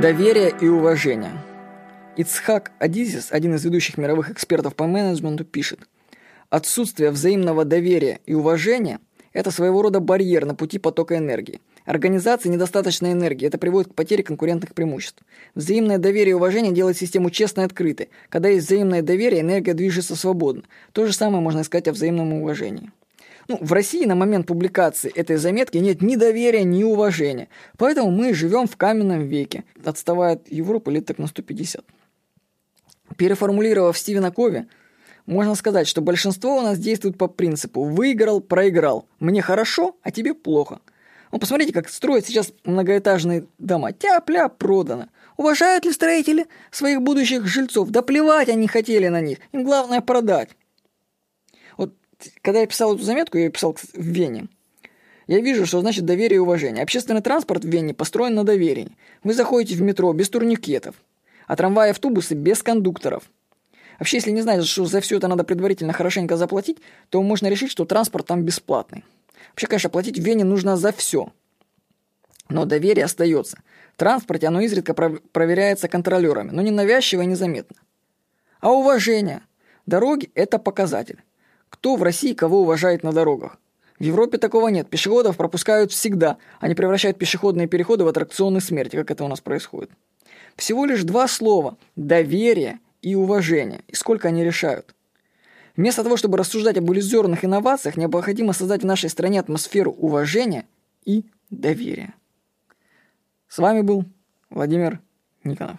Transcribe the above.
Доверие и уважение. Ицхак Адизис, один из ведущих мировых экспертов по менеджменту, пишет, «Отсутствие взаимного доверия и уважения – это своего рода барьер на пути потока энергии. Организации недостаточно энергии, это приводит к потере конкурентных преимуществ. Взаимное доверие и уважение делает систему честной и открытой. Когда есть взаимное доверие, энергия движется свободно. То же самое можно сказать о взаимном уважении. Ну, в России на момент публикации этой заметки нет ни доверия, ни уважения. Поэтому мы живем в каменном веке, отставая от Европы лет так на 150. Переформулировав Стивена Кови, можно сказать, что большинство у нас действует по принципу «выиграл, проиграл». Мне хорошо, а тебе плохо. Ну, посмотрите, как строят сейчас многоэтажные дома. Тяп-ля, продано. Уважают ли строители своих будущих жильцов? Да плевать они хотели на них. Им главное продать когда я писал эту заметку, я ее писал в Вене, я вижу, что значит доверие и уважение. Общественный транспорт в Вене построен на доверии. Вы заходите в метро без турникетов, а трамваи и автобусы без кондукторов. Вообще, если не знаете, что за все это надо предварительно хорошенько заплатить, то можно решить, что транспорт там бесплатный. Вообще, конечно, платить в Вене нужно за все. Но доверие остается. В транспорте оно изредка проверяется контролерами, но не навязчиво и незаметно. А уважение? Дороги – это показатель. Кто в России кого уважает на дорогах? В Европе такого нет. Пешеходов пропускают всегда. Они превращают пешеходные переходы в аттракционы смерти, как это у нас происходит. Всего лишь два слова – доверие и уважение. И сколько они решают. Вместо того, чтобы рассуждать об иллюзорных инновациях, необходимо создать в нашей стране атмосферу уважения и доверия. С вами был Владимир Никонов.